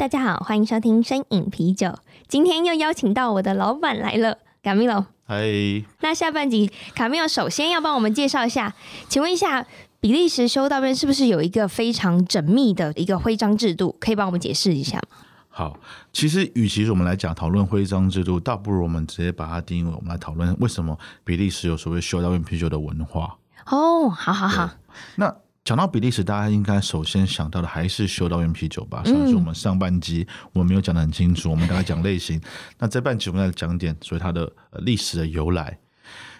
大家好，欢迎收听身饮啤酒。今天又邀请到我的老板来了，卡米洛。嗨。那下半集，卡米洛首先要帮我们介绍一下，请问一下，比利时修道院是不是有一个非常缜密的一个徽章制度？可以帮我们解释一下吗？好，其实与其我们来讲讨论徽章制度，倒不如我们直接把它定义为我们来讨论为什么比利时有所谓修道院啤酒的文化。哦，好好好。那讲到比利时，大家应该首先想到的还是修道院啤酒吧？上次我们上半集我们没有讲的很清楚，我们大概讲类型。那这半集我们来讲点所以它的历史的由来。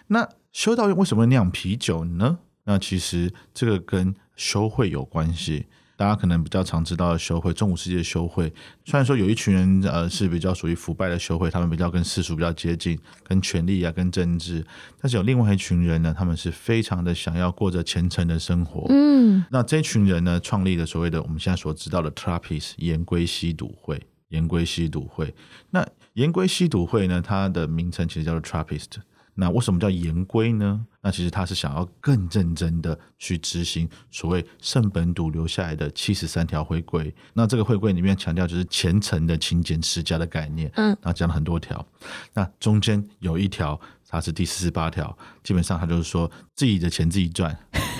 那修道院为什么会酿啤酒呢？那其实这个跟修会有关系。大家可能比较常知道的修会，中古世界的修会，虽然说有一群人呃是比较属于腐败的修会，他们比较跟世俗比较接近，跟权力啊，跟政治，但是有另外一群人呢，他们是非常的想要过着虔诚的生活。嗯，那这群人呢，创立了所谓的我们现在所知道的 Trappist 盐龟吸毒会，盐龟吸毒会。那盐龟吸毒会呢，它的名称其实叫做 Trappist。那为什么叫言归呢？那其实他是想要更认真的去执行所谓圣本笃留下来的七十三条回归。那这个回归里面强调就是虔诚的勤俭持家的概念。嗯，那讲了很多条。那中间有一条。它是第四十八条，基本上他就是说自己的钱自己赚，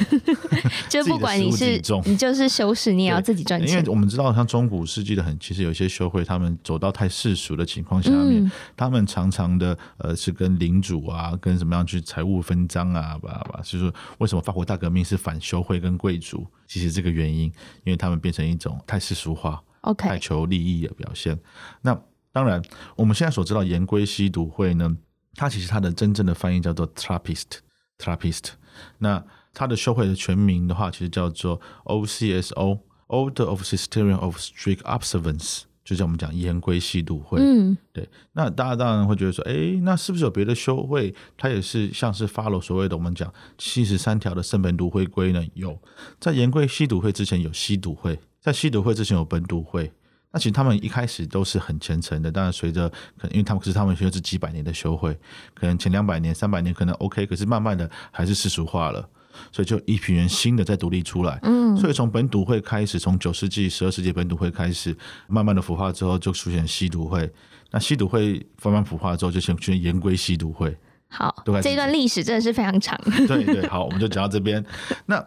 就不管你是你就是修士，你也要自己赚钱。因为我们知道，像中古世纪的很，其实有些修会，他们走到太世俗的情况下面，嗯、他们常常的呃是跟领主啊，跟什么样去财务分赃啊，吧吧。就是说为什么法国大革命是反修会跟贵族？其实这个原因，因为他们变成一种太世俗化，OK，太求利益的表现。那当然，我们现在所知道言归西毒会呢？它其实它的真正的翻译叫做 Trappist，Trappist。那它的修会的全名的话，其实叫做 OCSO，Order of Cistercian of Strict Observance，就像我们讲言归吸毒会。嗯，对。那大家当然会觉得说，哎，那是不是有别的修会，它也是像是 follow 所谓的我们讲七十三条的圣本笃会规呢？有，在盐龟吸毒会之前有西毒会，在西毒会之前有本笃会。那其实他们一开始都是很虔诚的，当然随着可能因为他们可是他们学的是几百年的修会，可能前两百年、三百年可能 OK，可是慢慢的还是世俗化了，所以就一批人新的在独立出来。嗯，所以从本土会开始，从九世纪、十二世纪本土会开始，慢慢的腐化之后，就出现吸毒会。那吸毒会慢慢腐化之后，就先出现盐龟吸毒会。好，这一段历史真的是非常长。对对，好，我们就讲到这边。那。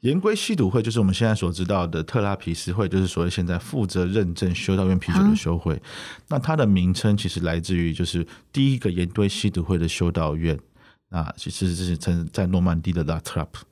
言归吸毒会就是我们现在所知道的特拉皮斯会，就是所谓现在负责认证修道院啤酒的修会。那它的名称其实来自于就是第一个言归吸毒会的修道院，啊其实是称在诺曼底的 La Trappe。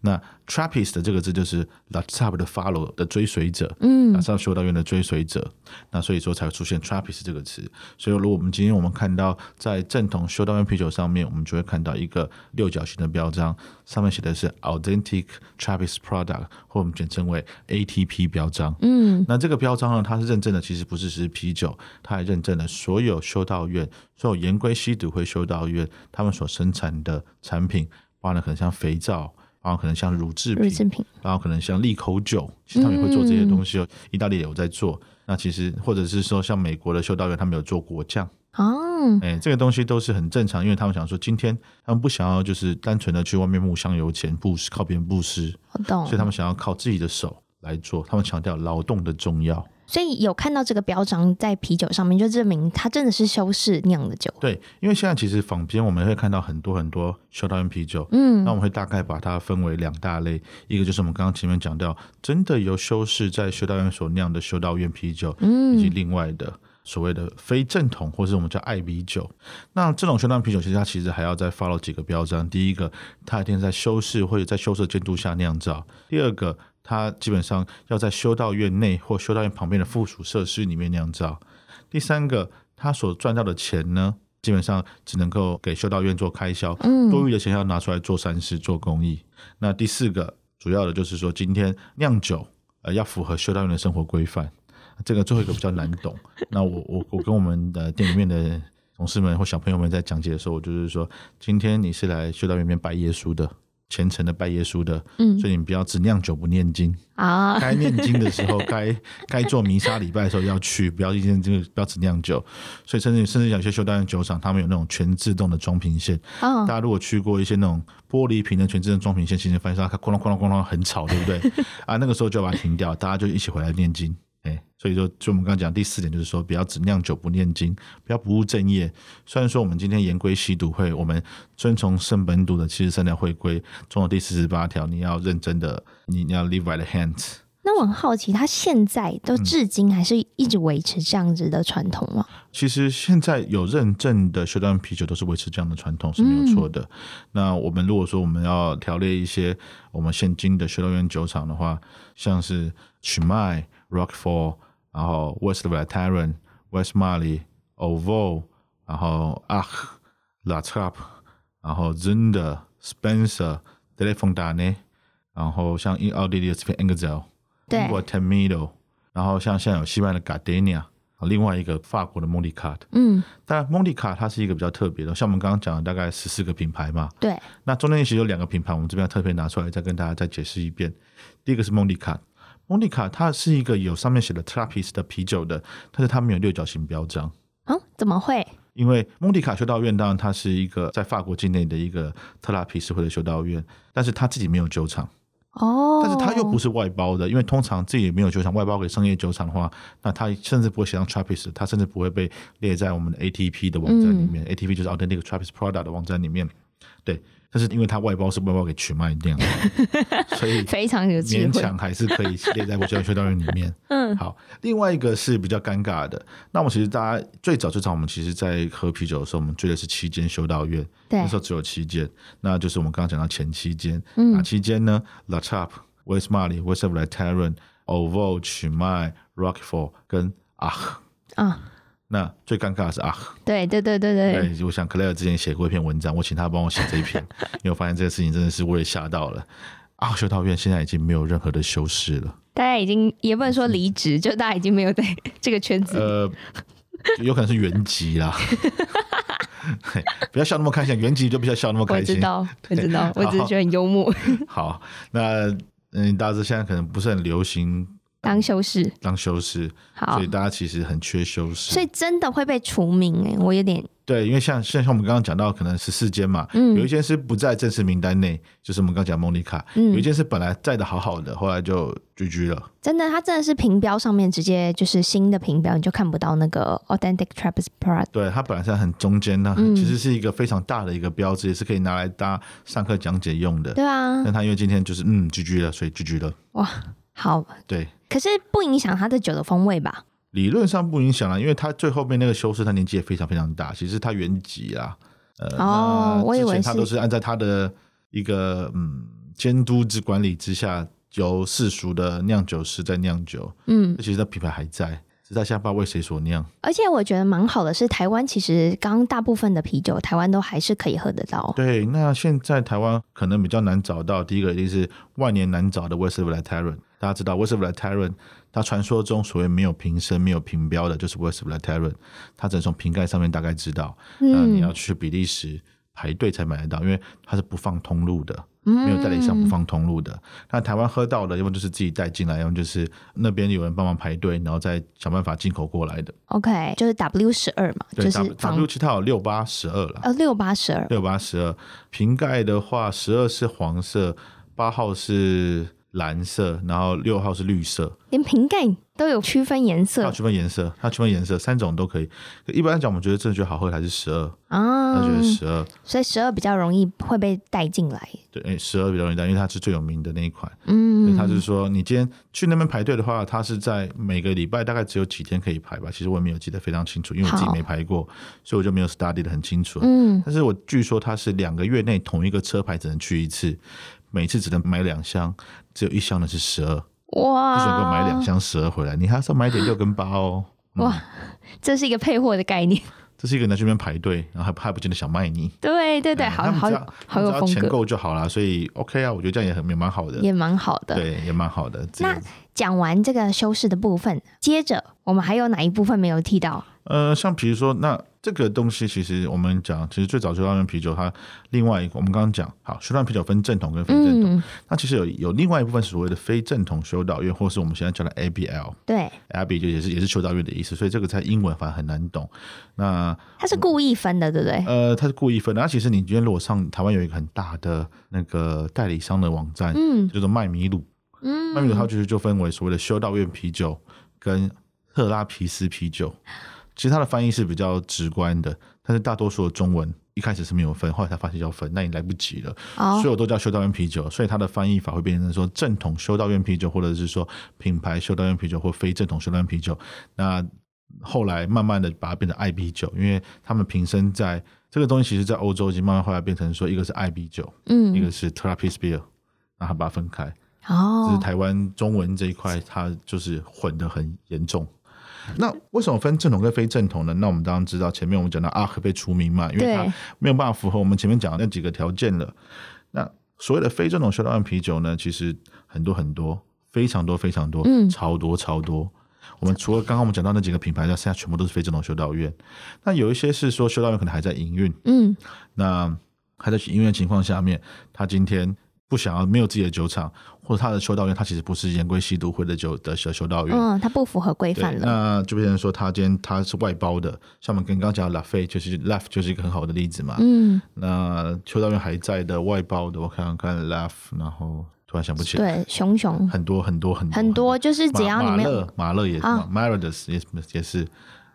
那 Trappist 的这个字就是 La Trappe 的 follow 的追随者，嗯，拉萨修道院的追随者，那所以说才会出现 Trappist 这个词。所以如果我们今天我们看到在正统修道院啤酒上面，我们就会看到一个六角形的标章，上面写的是 Authentic Trappist Product，或我们简称为 ATP 标章。嗯，那这个标章呢，它是认证的，其实不是只是啤酒，它还认证了所有修道院，所有言归西毒会修道院他们所生产的产品，包含可能像肥皂。然后可能像乳制品，品然后可能像利口酒，其实他们也会做这些东西。嗯、意大利也有在做。那其实或者是说，像美国的修道院，他们有做果酱。哦，哎，这个东西都是很正常，因为他们想说，今天他们不想要就是单纯的去外面木香油钱布施，靠别人布施。我懂。所以他们想要靠自己的手来做，他们强调劳动的重要。所以有看到这个标章在啤酒上面，就证明它真的是修士酿的酒。对，因为现在其实坊间我们会看到很多很多修道院啤酒，嗯，那我们会大概把它分为两大类，一个就是我们刚刚前面讲到，真的由修士在修道院所酿的修道院啤酒，嗯，以及另外的所谓的非正统或是我们叫爱啤酒。那这种修道院啤酒其实它其实还要再 follow 几个标章，第一个，它一定在修士或者在修士监督下酿造；第二个。它基本上要在修道院内或修道院旁边的附属设施里面酿造。第三个，他所赚到的钱呢，基本上只能够给修道院做开销，嗯，多余的钱要拿出来做善事、做公益。那第四个，主要的就是说，今天酿酒呃要符合修道院的生活规范。这个最后一个比较难懂。那我我我跟我们的店里面的同事们或小朋友们在讲解的时候，我就是说，今天你是来修道院里面拜耶稣的。虔诚的拜耶稣的，嗯，所以你不要只酿酒不念经啊。该念经的时候，该该做弥撒礼拜的时候要去，不要一天这个不要只酿酒。所以甚至甚至有些修道院酒厂，他们有那种全自动的装瓶线。哦，大家如果去过一些那种玻璃瓶的全自动装瓶线，其实发现它哐啷哐啷哐啷很吵，对不对？啊，那个时候就要把它停掉，大家就一起回来念经。哎，所以说，就我们刚刚讲第四点，就是说，不要只酿酒不念经，不要不务正业。虽然说我们今天言归吸毒会，我们遵从圣本笃的七十三条会规中的第四十八条，你要认真的，你你要 live by the hands。那我很好奇，他现在都至今还是一直维持这样子的传统吗？嗯，其实现在有认证的修道院啤酒都是维持这样的传统是没有错的。嗯。那我们如果说我们要条列一些我们现今的修道院酒厂的话，像是曲麦。Rockford，然后 West Veletarian、West Marley、Oval，然后 Ach，La Trappe，然后 Zünder、Spencer、De la Fontaine，然后像英奥地利的这边 Engelzell，对，英国 Temino，然后像现在有西班牙的 Gardenia，另外一个法国的 Mondicat，嗯，但 Mondicat 它是一个比较特别的，像我们刚刚讲的大概十四个品牌嘛，对，那中间其实有两个品牌，我们这边要特别拿出来再跟大家再解释一遍，第一个是 Mondicat。蒙迪卡它是一个有上面写的 Trappist 的啤酒的，但是它没有六角形标章。嗯，怎么会？因为蒙迪卡修道院当然它是一个在法国境内的一个特拉皮斯会的修道院，但是它自己没有酒厂。哦。但是它又不是外包的，因为通常自己也没有酒厂，外包给商业酒厂的话，那它甚至不会写上 Trappist，它甚至不会被列在我们的 ATP 的网站里面。嗯、ATP 就是 Authentic Trappist Product 的网站里面，对。但是因为它外包是外包给曲麦店的，所以非常有勉强还是可以列在我修道院里面。嗯，好。另外一个是比较尴尬的，那我们其实大家最早最早我们其实，在喝啤酒的时候，我们追的是七间修道院，对，那时候只有七间，那就是我们刚刚讲到前七间，嗯，哪七间呢？La Trappe、West Marly、West Veletarian、Oval、曲麦、Roquefort 跟 Ach 啊。那最尴尬的是啊，对对对对对，对，我想 Claire 之前写过一篇文章，我请他帮我写这一篇，因为我发现这个事情真的是我也吓到了。啊，修道院现在已经没有任何的修饰了，大家已经也不能说离职，就大家已经没有在这个圈子。呃，有可能是原籍啦，不要笑那么开心，原籍就不要笑那么开心。我知道，我知道，我只是觉得很幽默。好，那嗯，大致现在可能不是很流行。当修士，当修士，好，所以大家其实很缺修士，所以真的会被除名哎，我有点对，因为像像像我们刚刚讲到，可能十四间嘛，嗯，有一间是不在正式名单内，就是我们刚刚讲蒙妮卡，嗯，有一间是本来在的好好的，后来就居居了。真的，它真的是评标上面直接就是新的评标，你就看不到那个 Authentic Trappist Product。对，它本来是很中间的，其实是一个非常大的一个标志，也是可以拿来搭上课讲解用的。对啊，但它因为今天就是嗯居居了，所以居居了。哇，好，对。可是不影响它的酒的风味吧？理论上不影响啊，因为它最后面那个修士，他年纪也非常非常大，其实他原籍啊，呃，哦，我以为他都是按照他的一个嗯监督之管理之下，由世俗的酿酒师在酿酒，嗯，其实他品牌还在。实在下不知道为谁所酿，而且我觉得蛮好的是，台湾其实刚刚大部分的啤酒，台湾都还是可以喝得到。对，那现在台湾可能比较难找到，第一个一定是万年难找的 West Veletarian。大家知道 West Veletarian，它传说中所谓没有瓶身、没有瓶标的，就是 West Veletarian。它只能从瓶盖上面大概知道，嗯、呃，你要去比利时排队才买得到，因为它是不放通路的。没有代理商不放通路的，嗯、那台湾喝到的，要么就是自己带进来，要么就是那边有人帮忙排队，然后再想办法进口过来的。OK，就是 W 十二嘛，对，就是 W 其实它有六八十二了，呃，六八十二，六八十二瓶盖的话，十二是黄色，八号是蓝色，然后六号是绿色，连瓶盖都有区分颜色，它区分颜色，它区分颜色，三种都可以。一般来讲，我们觉得真的觉得好喝还是十二啊，他觉得十二，所以十二比较容易会被带进来。对，十二比较容易带，因为它是最有名的那一款。嗯，他就是说，你今天去那边排队的话，它是在每个礼拜大概只有几天可以排吧。其实我也没有记得非常清楚，因为我自己没排过，所以我就没有 study 的很清楚。嗯，但是我据说它是两个月内同一个车牌只能去一次。每次只能买两箱，只有一箱的是十二，哇！不准给我买两箱十二回来，你还是要买点六跟八哦。哇，这是一个配货的概念。这是一个人在这边排队，然后还还不见得想卖你。对对对，嗯、好好好有风格，钱够就好了，所以 OK 啊，我觉得这样也很也蛮好的，也蛮好的，对，也蛮好的。那讲完这个修饰的部分，接着我们还有哪一部分没有提到？呃，像比如说，那这个东西其实我们讲，其实最早修道院啤酒，它另外一个我们刚刚讲，好，修道院啤酒分正统跟非正统，嗯、那其实有有另外一部分是所谓的非正统修道院，或是我们现在叫的 ABL，对，ABL 就也是也是修道院的意思，所以这个在英文反而很难懂。那它是故意分的，对不对？呃，它是故意分的。那其实你今天如果上台湾有一个很大的那个代理商的网站，嗯，叫做麦米鲁，嗯，麦米鲁它就是就分为所谓的修道院啤酒跟特拉皮斯啤酒。其实它的翻译是比较直观的，但是大多数的中文一开始是没有分，后来才发现要分，那也来不及了。Oh. 所有都叫修道院啤酒，所以它的翻译法会变成说正统修道院啤酒，或者是说品牌修道院啤酒或非正统修道院啤酒。那后来慢慢的把它变成爱啤酒，因为他们瓶身在这个东西，其实在欧洲已经慢慢后来变成说一个是爱啤酒，嗯，一个是 Trappist Beer，然后把它分开。哦，只是台湾中文这一块，它就是混得很严重。那为什么分正统跟非正统呢？那我们当然知道，前面我们讲到阿克被除名嘛，因为它没有办法符合我们前面讲的那几个条件了。那所谓的非正统修道院啤酒呢，其实很多很多，非常多非常多，嗯，超多超多。我们除了刚刚我们讲到那几个品牌，那现在全部都是非正统修道院。那有一些是说修道院可能还在营运，嗯，那还在营运的情况下面，他今天。不想要没有自己的酒厂，或者他的修道院，他其实不是严规吸毒会的酒的修修道院，嗯，他不符合规范了。那就变成说，他今天他是外包的，像我们跟刚刚讲的 Lafite 就是 Laf 就是一个很好的例子嘛。嗯，那修道院还在的外包的，我看看 Laf，然后突然想不起来。对，熊熊很多很多很多很多，就是只要你没有马勒也是嘛 Maradas 也也是。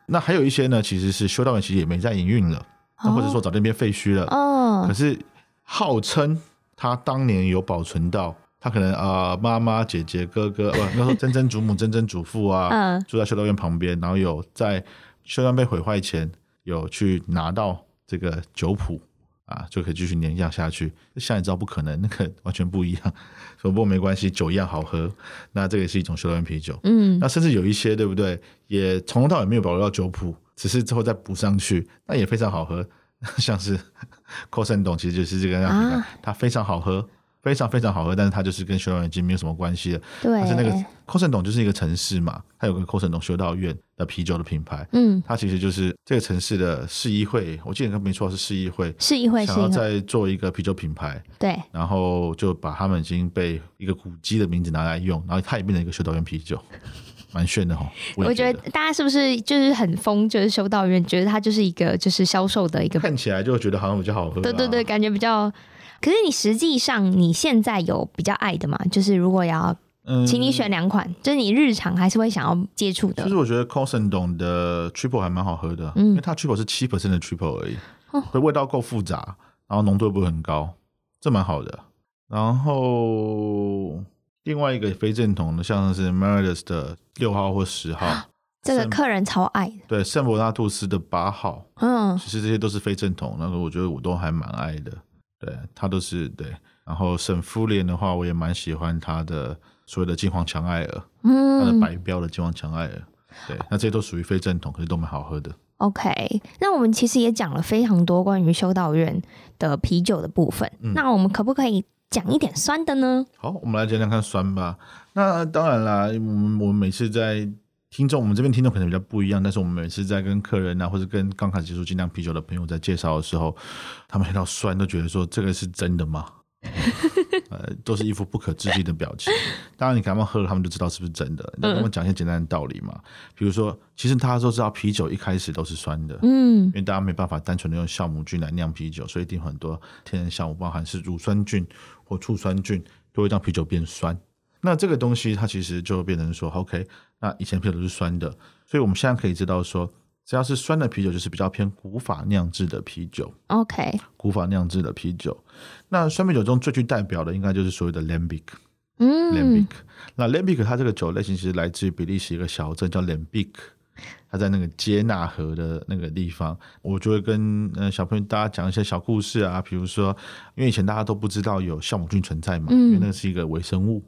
那还有一些呢，其实是修道院其实也没在营运了，那或者说早就变废墟了。哦，可是号称。他当年有保存到，他可能啊妈妈、姐姐、哥哥，不，那时候曾曾祖母、曾曾祖父啊，嗯、住在修道院旁边，然后有在修道院被毁坏前，有去拿到这个酒谱啊，就可以继续酿下去。现在知道不可能，那个完全不一样。不过没关系，酒一样好喝。那这个也是一种修道院啤酒。嗯，那甚至有一些，对不对？也从头到尾没有保留到酒谱，只是之后再补上去，那也非常好喝。像是 Cosendon 其实就是这个样子，啊、它非常好喝，非常非常好喝，但是它就是跟修道院已经没有什么关系了。对，但是那个 Cosendon 就是一个城市嘛，它有个 Cosendon 修道院的啤酒的品牌。嗯，它其实就是这个城市的市议会，我记得没错是市议会，市议会想要再做一个啤酒品牌。对，然后就把他们已经被一个古迹的名字拿来用，然后它也变成一个修道院啤酒。蛮炫的哈，我觉，我觉得大家是不是就是很疯，就是修道院，觉得它就是一个就是销售的一个，看起来就觉得好像比较好喝，啊。对对对，感觉比较。可是你实际上你现在有比较爱的吗？就是如果要，请你选两款，嗯、就是你日常还是会想要接触的。其实我觉得 Cosendon 的 Triple 还蛮好喝的，嗯、因为它 Triple 是七 percent 的 Triple 而已，哦，味道够复杂，然后浓度不会很高，这蛮好的。然后。另外一个非正统的，像是 Maradas 的六号或十号，这个客人超爱。对，圣伯纳杜斯的八号，嗯，其实这些都是非正统，那个我觉得我都还蛮爱的。对，他都是对。然后圣芙莲的话，我也蛮喜欢他的所谓的金黄强艾尔，嗯，它的白标的金黄强艾尔。对，那这些都属于非正统，可是都蛮好喝的。OK，那我们其实也讲了非常多关于修道院的啤酒的部分，嗯，那我们可不可以？讲一点酸的呢？好，我们来讲讲看酸吧。那当然啦，我们我们每次在听众，我们这边听众可能比较不一样，但是我们每次在跟客人啊，或者跟刚开始接触精酿啤酒的朋友在介绍的时候，他们听到酸都觉得说这个是真的吗？呃，都是一副不可置信的表情。当然，你给他们喝了，他们就知道是不是真的。你跟我们讲一些简单的道理嘛，比如说，其实大家都知道啤酒一开始都是酸的，嗯，因为大家没办法单纯的用酵母菌来酿啤酒，所以一定很多天然酵母，包含是乳酸菌或醋酸菌，都会让啤酒变酸。那这个东西它其实就变成说，OK，那以前啤酒都是酸的，所以我们现在可以知道说。只要是酸的啤酒，就是比较偏古法酿制的啤酒。OK，古法酿制的啤酒。那酸啤酒中最具代表的，应该就是所谓的 Lambic。嗯，Lambic。那 Lambic 它这个酒类型其实来自于比利时一个小镇叫 Lambic，它在那个接纳河的那个地方。我就会跟呃小朋友大家讲一些小故事啊，比如说，因为以前大家都不知道有酵母菌存在嘛，嗯、因为那是一个微生物。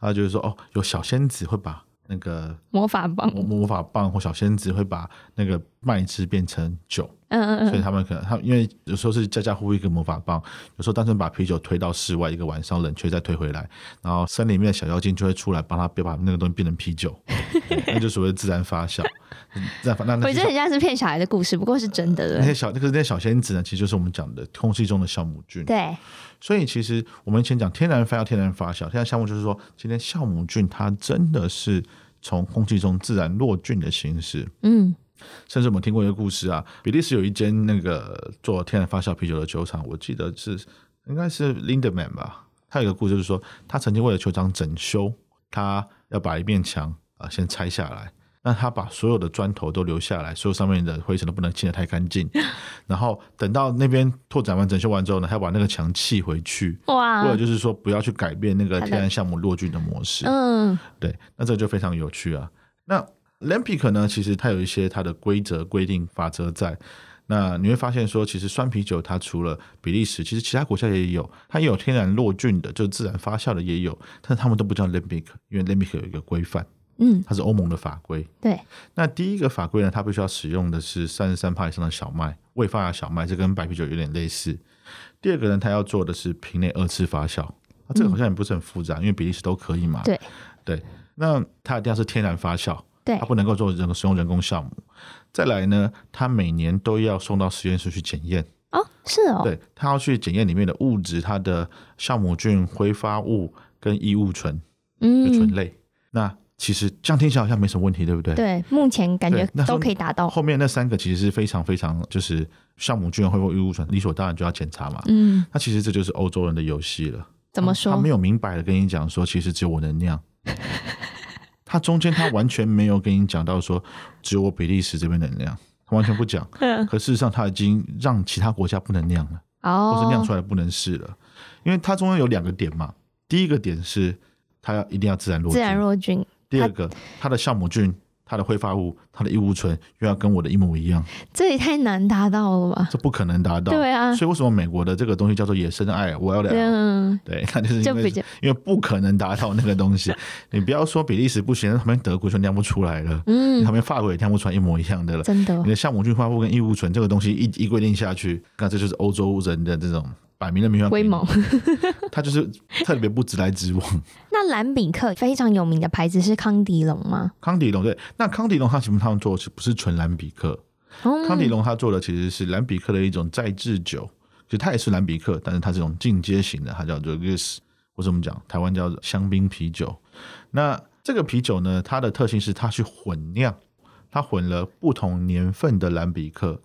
然后就是说，哦，有小仙子会把。那个魔法棒，魔法棒或小仙子会把那个麦汁变成酒，嗯嗯嗯，所以他们可能他因为有时候是家家户户一个魔法棒，有时候单纯把啤酒推到室外一个晚上冷却再推回来，然后森林里面的小妖精就会出来帮他别把那个东西变成啤酒，那就所谓的自然发酵。自然发那那我觉得很像是骗小孩的故事，不过是真的。那些小那个那些小仙子呢，其实就是我们讲的空气中的酵母菌。对。所以其实我们以前讲天然发酵，天然发酵，天然酵母就是说，今天酵母菌它真的是从空气中自然落菌的形式。嗯，甚至我们听过一个故事啊，比利时有一间那个做天然发酵啤酒的酒厂，我记得是应该是 Lindeman 吧。他有一个故事，就是说他曾经为了酒厂整修，他要把一面墙啊先拆下来。那他把所有的砖头都留下来，所有上面的灰尘都不能清得太干净。然后等到那边拓展完、整修完之后呢，他要把那个墙砌回去。哇！为了就是说不要去改变那个天然项目落菌的模式。嗯，对。那这就非常有趣啊。那 Lambic 呢，其实它有一些它的规则、规定、法则在。那你会发现说，其实酸啤酒它除了比利时，其实其他国家也有，它也有天然落菌的，就自然发酵的也有，但是他们都不叫 Lambic，因为 Lambic 有一个规范。嗯，它是欧盟的法规。对，那第一个法规呢，它必须要使用的是三十三帕以上的小麦，未发芽小麦，这跟白啤酒有点类似。第二个呢，它要做的是瓶内二次发酵，啊，这个好像也不是很复杂，嗯、因为比利时都可以嘛。对对，那它一定要是天然发酵，对，它不能够做人使用人工酵母。再来呢，它每年都要送到实验室去检验。哦，是哦。对，它要去检验里面的物质，它的酵母菌、挥发物跟异物醇，嗯，醇类。那其实这样听起来好像没什么问题，对不对？对，目前感觉都可以达到。后面那三个其实是非常非常，就是酵母菌会不会异物醇，理所当然就要检查嘛。嗯，那其实这就是欧洲人的游戏了。怎么说？他没有明白的跟你讲说，其实只有我能酿。他中间他完全没有跟你讲到说，只有我比利时这边能酿，他完全不讲。可事实上他已经让其他国家不能酿了，哦，或是酿出来不能试了，因为它中间有两个点嘛。第一个点是它要一定要自然落菌，自然落菌。第二个，它的酵母菌、它的挥发物、它的异物醇又要跟我的一模一样，这也太难达到了吧？这不可能达到。对啊，所以为什么美国的这个东西叫做野生爱？我要的，对，那就是因为因为不可能达到那个东西。你不要说比利时不行，旁边德国就酿不出来了。嗯，你旁边法国也酿不出来一模一样的了。真的，你的酵母菌、挥发物跟异物醇这个东西一一规定下去，那这就是欧洲人的这种。摆明了明威猛，他就是特别不直来直往。那蓝比克非常有名的牌子是康迪龙吗？康迪龙对，那康迪龙他其实他们做的是不是纯蓝比克？嗯、康迪龙他做的其实是蓝比克的一种再制酒，其实它也是蓝比克，但是它这种进阶型的，它叫做 Guinness，或者我们讲台湾叫做香槟啤酒。那这个啤酒呢，它的特性是它去混酿，它混了不同年份的蓝比克。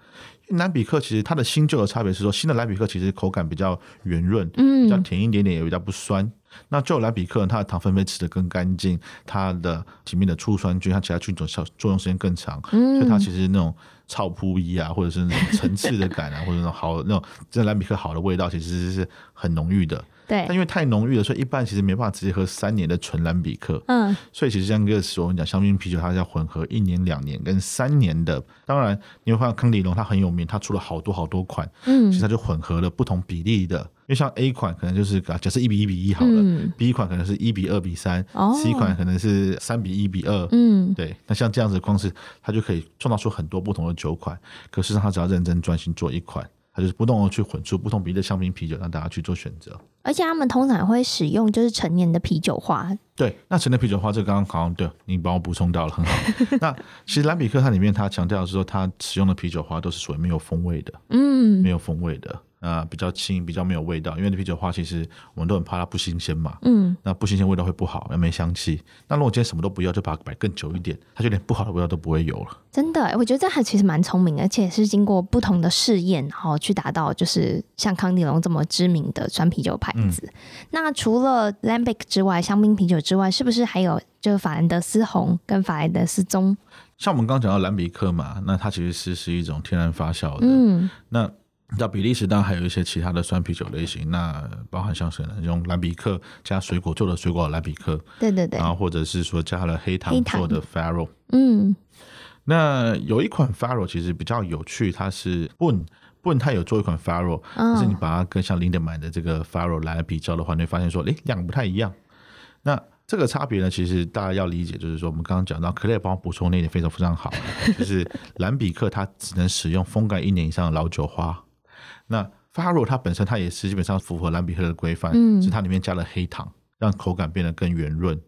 蓝比克其实它的新旧的差别是说，新的蓝比克其实口感比较圆润，嗯，比较甜一点点，也比较不酸。那旧蓝比克它的糖分被吃得更干净，它的里面的醋酸菌，它其他菌种效作用时间更长，嗯，所以它其实那种草扑衣啊，或者是那种层次的感啊，或者那种好那种真的蓝比克好的味道，其实是很浓郁的。对，但因为太浓郁了，所以一般其实没办法直接喝三年的纯蓝比克。嗯，所以其实像个时候我们讲香槟啤酒，它要混合一年、两年跟三年的。当然，你会发现康迪龙它很有名，它出了好多好多款。嗯，其实它就混合了不同比例的。因为像 A 款可能就是假设一比一比一好了，嗯，B 款可能是一比二比三，哦，C 款可能是三比一比二。嗯，对。那像这样子的方式，它就可以创造出很多不同的酒款。可是它只要认真专心做一款。它就是不断的去混出不同比例的香槟啤酒，让大家去做选择。而且他们通常会使用就是成年的啤酒花。对，那成年啤酒花这个刚刚好像对你帮我补充到了，很好。那其实兰比克它里面它强调的是说，它使用的啤酒花都是属于没有风味的，嗯，没有风味的。啊，比较轻，比较没有味道，因为那啤酒花其实我们都很怕它不新鲜嘛。嗯，那不新鲜味道会不好，又没香气。那如果今天什么都不要，就把它摆更久一点，它就连不好的味道都不会有了。真的，我觉得这还其实蛮聪明，而且是经过不同的试验，然后去达到就是像康帝龙这么知名的酸啤酒牌子。嗯、那除了 Lambic 之外，香槟啤酒之外，是不是还有就是法兰德斯红跟法兰德斯棕？像我们刚刚讲到蓝比克嘛，那它其实是是一种天然发酵的。嗯，那。到比利时当然还有一些其他的酸啤酒类型，那包含像是用蓝比克加水果做的水果蓝比克，对对对，然后或者是说加了黑糖做的 Faro，嗯，那有一款 Faro 其实比较有趣，它是 Boon，Boon 它有做一款 Faro，但是你把它跟像 Lindeman 的这个 Faro 来比较的话，你会发现说，诶，两个不太一样。那这个差别呢，其实大家要理解，就是说我们刚刚讲到，克莱尔帮我补充那一点非常非常好，就是兰比克它只能使用风干一年以上的老酒花。那 Faro 它本身它也是基本上符合蓝比克的规范，嗯，是它里面加了黑糖，让口感变得更圆润。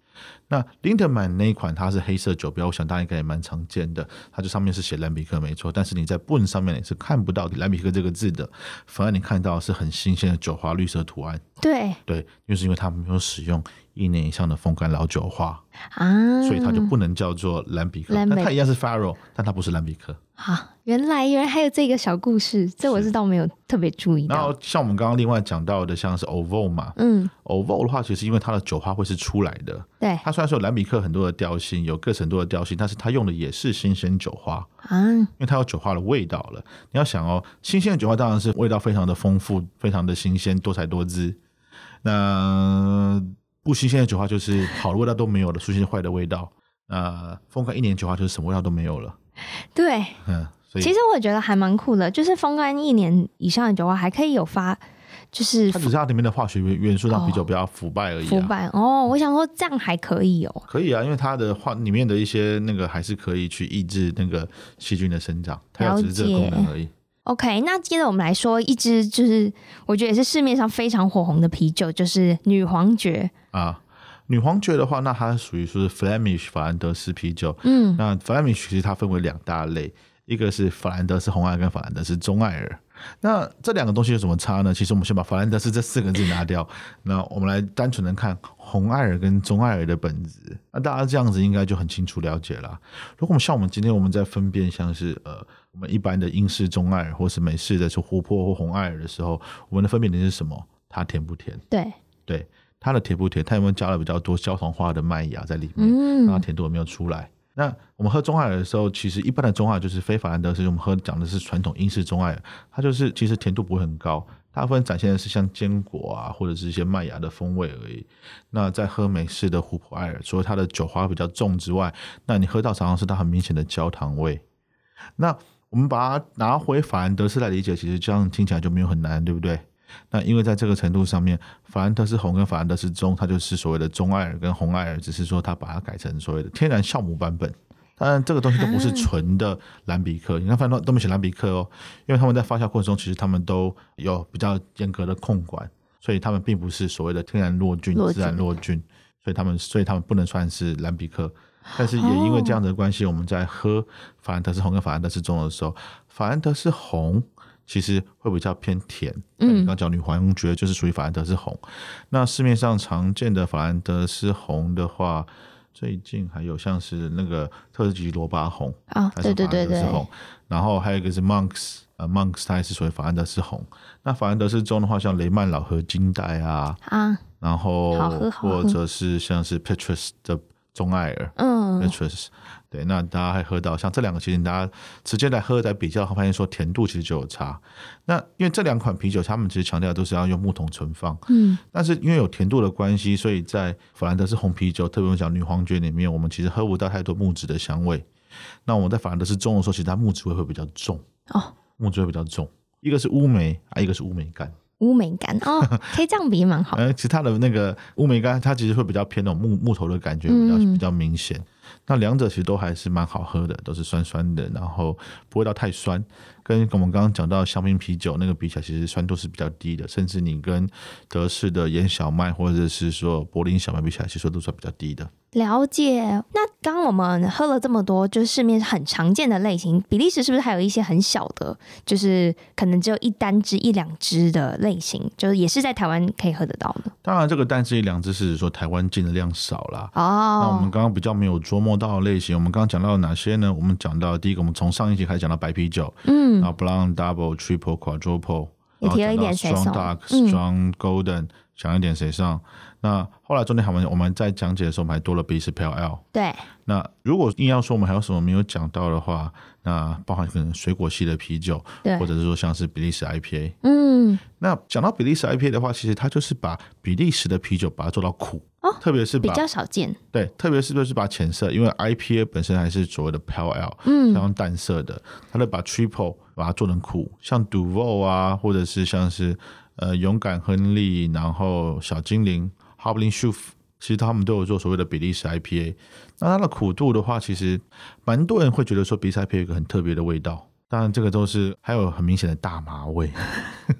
那 Lindeman 那一款它是黑色酒标，我想大家应该也蛮常见的，它就上面是写蓝比克没错，但是你在 b o n 上面你是看不到蓝比克这个字的，反而你看到是很新鲜的酒花绿色图案。对。对，就是因为它没有使用一年以上的风干老酒花啊，所以它就不能叫做蓝比克，但它一样是 Faro，但它不是蓝比克。好，原来原来还有这个小故事，这我是倒没有特别注意到。然后像我们刚刚另外讲到的，像是 Oval 嘛，嗯，Oval 的话，其实因为它的酒花会是出来的，对，它虽然说有兰比克很多的调性，有各层多的调性，但是它用的也是新鲜酒花啊，因为它有酒花的味道了。你要想哦，新鲜的酒花当然是味道非常的丰富，非常的新鲜，多彩多姿。那不新鲜的酒花就是好的味道都没有了，出现坏的味道。呃，风干一年酒花就是什么味道都没有了。对，嗯，所以其实我觉得还蛮酷的，就是风干一年以上的酒花还可以有发，就是它只是它里面的化学元元素让啤酒比较腐败而已，啊。腐败哦，我想说这样还可以哦。可以啊，因为它的化里面的一些那个还是可以去抑制那个细菌的生长，它只是这个功能而已。OK，那接着我们来说一支，就是我觉得也是市面上非常火红的啤酒，就是女皇爵啊。女皇爵的话，那它属于说是 Flemish 法兰德斯啤酒。嗯，那 Flemish 其实它分为两大类，一个是法兰德斯红艾尔跟法兰德斯中艾尔。那这两个东西有什么差呢？其实我们先把法兰德斯这四个字拿掉，那我们来单纯的看红艾尔跟中艾尔的本质。那大家这样子应该就很清楚了解了。如果我们像我们今天我们在分辨像是呃我们一般的英式中艾尔或是美式的是琥珀或红艾尔的时候，我们的分辨点是什么？它甜不甜？对对。它的甜不甜？它有没有加了比较多焦糖化的麦芽在里面？那、嗯、甜度有没有出来？那我们喝中艾尔的时候，其实一般的中艾尔就是非法兰德斯，我们喝讲的是传统英式中艾尔，它就是其实甜度不会很高，大部分展现的是像坚果啊或者是一些麦芽的风味而已。那在喝美式的琥珀艾尔，除了它的酒花比较重之外，那你喝到常常是它很明显的焦糖味。那我们把它拿回法兰德斯来理解，其实这样听起来就没有很难，对不对？那因为在这个程度上面，法兰德斯红跟法兰德斯棕，它就是所谓的棕艾尔跟红艾尔，只是说它把它改成所谓的天然酵母版本。当然，这个东西都不是纯的蓝比克。你看，反正都没写蓝比克哦，因为他们在发酵过程中，其实他们都有比较严格的控管，所以他们并不是所谓的天然落菌、自然落菌，所以他们所以他们不能算是蓝比克。但是也因为这样的关系，我们在喝法兰德斯红跟法兰德斯棕的时候，法兰德斯红。其实会比较偏甜，嗯，刚讲女皇爵就是属于法兰德斯红。那市面上常见的法兰德斯红的话，最近还有像是那个特级罗巴红啊，对对对对。然后还有一个是 Monks，呃，Monks 它也是属于法兰德斯红。那法兰德斯中的话，像雷曼老和金代啊，啊，然后或者是像是 Petrus 的中艾尔，嗯，Petrus。对，那大家还喝到像这两个，其实大家直接来喝来比较，会发现说甜度其实就有差。那因为这两款啤酒，他们其实强调都是要用木桶存放，嗯，但是因为有甜度的关系，所以在法兰德斯红啤酒，特别我们讲女皇爵里面，我们其实喝不到太多木质的香味。那我们在法兰德斯中的时候，其实它木质味会比较重哦，木质味比较重，一个是乌梅啊，一个是乌梅干。乌梅干哦，可以这样比蛮好。呃，其他的那个乌梅干，它其实会比较偏那种木木头的感觉，比较比较明显。那两者其实都还是蛮好喝的，都是酸酸的，然后不会到太酸。跟我们刚刚讲到香槟啤酒那个比起来，其实酸度是比较低的，甚至你跟德式的盐小麦或者是说柏林小麦比起来，其实酸度算比较低的。了解。那刚刚我们喝了这么多，就是市面很常见的类型，比利时是不是还有一些很小的，就是可能只有一单支一两支的类型，就是也是在台湾可以喝得到的？当然，这个单支一两支是说台湾进的量少啦。哦。那我们刚刚比较没有琢磨到的类型，我们刚刚讲到哪些呢？我们讲到第一个，我们从上一集开始讲到白啤酒，嗯。然后 Blonde Double Triple Quadruple，也提了一点谁上 Strong Dark Strong Golden，讲一点谁上。那后来中间我们我们在讲解的时候，我们还多了比利时 Ale。对。那如果硬要说我们还有什么没有讲到的话，那包含可能水果系的啤酒，对，或者是说像是比利时 IPA。嗯。那讲到比利时 IPA 的话，其实它就是把比利时的啤酒把它做到苦。哦。特别是比较少见。对，特别是就是把浅色，因为 IPA 本身还是所谓的 Pale Ale，嗯，非常淡色的，它就把 Triple 把它做成苦，像 Duvel 啊，或者是像是呃勇敢亨利，然后小精灵。Harbling Schoof 其实他们都有做所谓的比利时 IPA。那它的苦度的话，其实蛮多人会觉得说比利时 IPA 有一个很特别的味道。当然，这个都是还有很明显的大麻味。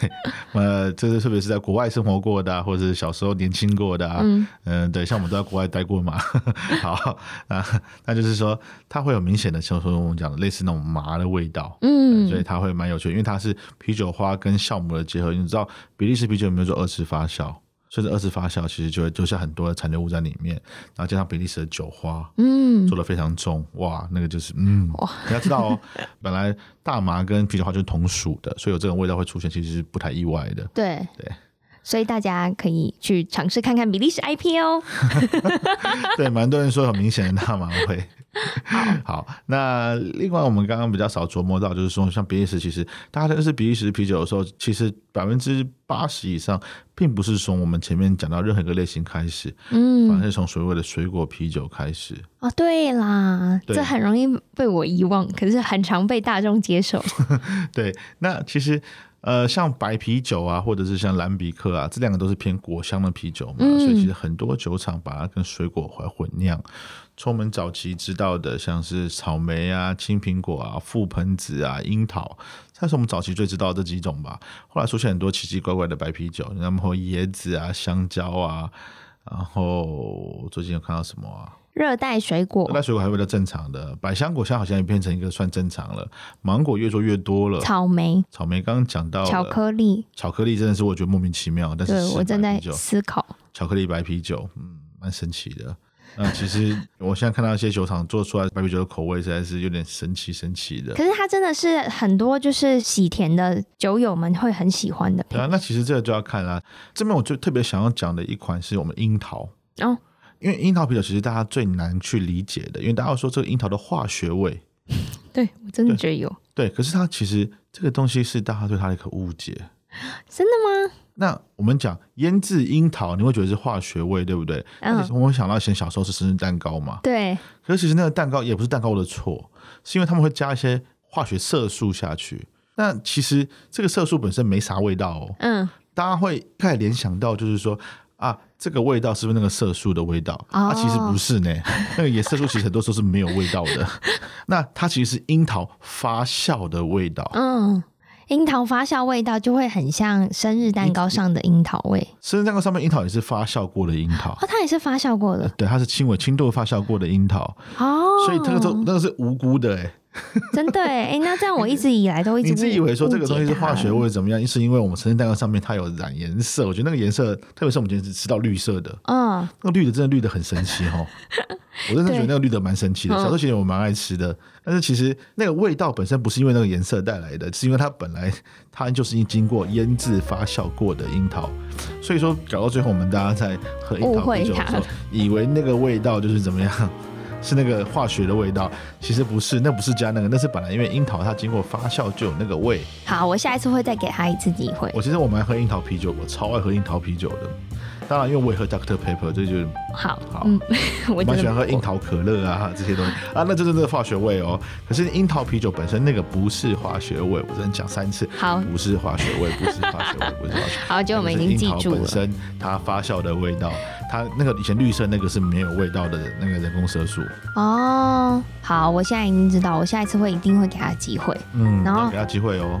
对，呃，这是特别是在国外生活过的、啊，或者是小时候年轻过的、啊，嗯、呃，对，像我们都在国外待过嘛。好，那那就是说，它会有明显的，像说我们讲的类似那种麻的味道，嗯，所以它会蛮有趣，因为它是啤酒花跟酵母的结合。你知道比利时啤酒有没有做二次发酵？随着二次发酵，其实就会留下很多的残留物在里面，然后加上比利时的酒花，嗯，做的非常重，哇，那个就是，嗯，哇，你要知道哦，本来大麻跟啤酒花就是同属的，所以有这种味道会出现，其实是不太意外的。对。对，所以大家可以去尝试看看比利时 IPA 哦。对，蛮多人说很明显的大麻味。好，好，那另外我们刚刚比较少琢磨到，就是说像比利时，其实大家认识比利时啤酒的时候，其实百分之八十以上，并不是从我们前面讲到任何一个类型开始，嗯，反而是从所谓的水果啤酒开始。哦，对啦，对这很容易被我遗忘，可是很常被大众接受。对，那其实呃，像白啤酒啊，或者是像蓝比克啊，这两个都是偏果香的啤酒嘛，嗯、所以其实很多酒厂把它跟水果混混酿。从我们早期知道的，像是草莓啊、青苹果啊、覆盆子啊、樱桃，算是我们早期最知道的这几种吧。后来出现很多奇奇怪怪的白啤酒，然后椰子啊、香蕉啊，然后最近有看到什么啊？热带水果，热带水果还比较正常的，百香果现在好像也变成一个算正常了。芒果越做越多了，草莓，草莓刚刚讲到巧克力，巧克力真的是我觉得莫名其妙，但是对我正在思考巧克力白啤酒，嗯，蛮神奇的。那其实 我现在看到一些酒厂做出来白啤酒的口味，实在是有点神奇神奇的。可是它真的是很多就是喜甜的酒友们会很喜欢的。对啊，那其实这个就要看啦。这边我就特别想要讲的一款是我们樱桃哦，因为樱桃啤酒其实大家最难去理解的，因为大家说这个樱桃的化学味。对，我真的觉得有。对，对，可是它其实这个东西是大家对它的一个误解。真的吗？那我们讲腌制樱桃，你会觉得是化学味，对不对？嗯。我们想到以前小时候是生日蛋糕嘛。对。可是其实那个蛋糕也不是蛋糕的错，是因为他们会加一些化学色素下去。那其实这个色素本身没啥味道哦。嗯。大家会开始联想到，就是说啊，这个味道是不是那个色素的味道？哦。啊，其实不是呢。那个野色素其实很多时候是没有味道的。那它其实是樱桃发酵的味道。嗯。樱桃发酵味道就会很像生日蛋糕上的樱桃味。生日蛋糕上面樱桃也是发酵过的樱桃。哦，它也是发酵过的。对，它是轻微轻度发酵过的樱桃。哦。所以那个都那个是无辜的哎。真的哎，那这样我一直以来都一直你自以为说这个东西是化学或者怎么样？是因为我们生日蛋糕上面它有染颜色，我觉得那个颜色，特别是我们今天是吃到绿色的，嗯，那个绿的真的绿的很神奇哦。我真的觉得那个绿的蛮神奇的，小时候其实我蛮爱吃的，但是其实那个味道本身不是因为那个颜色带来的，是因为它本来它就是经过腌制发酵过的樱桃，所以说搞到最后我们大家在喝樱桃啤酒的时候，以为那个味道就是怎么样。是那个化学的味道，其实不是，那不是加那个，那是本来因为樱桃它经过发酵就有那个味。好，我下一次会再给他一次机会。我其实我蛮爱喝樱桃啤酒，我超爱喝樱桃啤酒的。当然，因为我也喝 Doctor Pepper，这就好好。嗯，我蛮喜欢喝樱桃可乐啊，这些东西啊，那就是那个化学味哦。可是樱桃啤酒本身那个不是化学味，我只能讲三次。好，不是化学味，不是化学味，不是化学味。好，就我们已经记住了。本身它发酵的味道，它那个以前绿色那个是没有味道的那个人工色素。哦，好，我现在已经知道，我下一次会一定会给他机会。嗯，然后给他机会哦。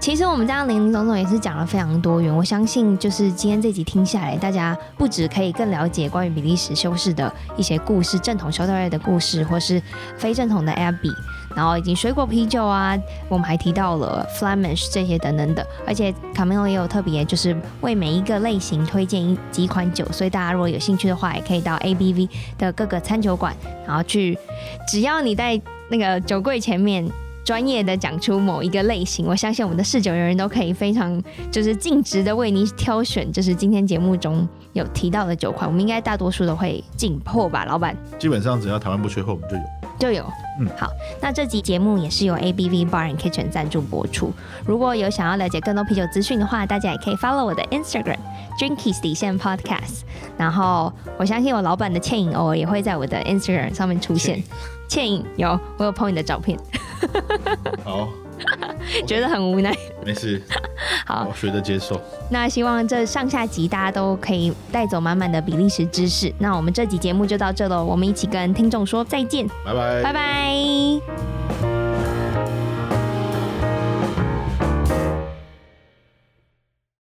其实我们这样林林总总也是讲了非常多元，我相信就是今天这集听下来，大家不止可以更了解关于比利时修士的一些故事，正统修道院的故事，或是非正统的 Abbey，然后以及水果啤酒啊，我们还提到了 Flemish 这些等等的，而且 Camilo 也有特别就是为每一个类型推荐一几款酒，所以大家如果有兴趣的话，也可以到 ABV 的各个餐酒馆，然后去，只要你在那个酒柜前面。专业的讲出某一个类型，我相信我们的试酒人员都可以非常就是尽职的为你挑选，就是今天节目中有提到的酒款，我们应该大多数都会进货吧，老板？基本上只要台湾不缺货，我们就有，就有。嗯，好，那这集节目也是由 ABV Bar and Kitchen 赞助播出。如果有想要了解更多啤酒资讯的话，大家也可以 follow 我的 Instagram Drinkies 底线 Podcast。然后我相信我老板的倩影偶尔也会在我的 Instagram 上面出现。倩影有，我有 po 你的照片。好，觉得很无奈。没事，好，我学着接受。那希望这上下集大家都可以带走满满的比利时知识。那我们这集节目就到这喽，我们一起跟听众说再见，拜拜，拜拜。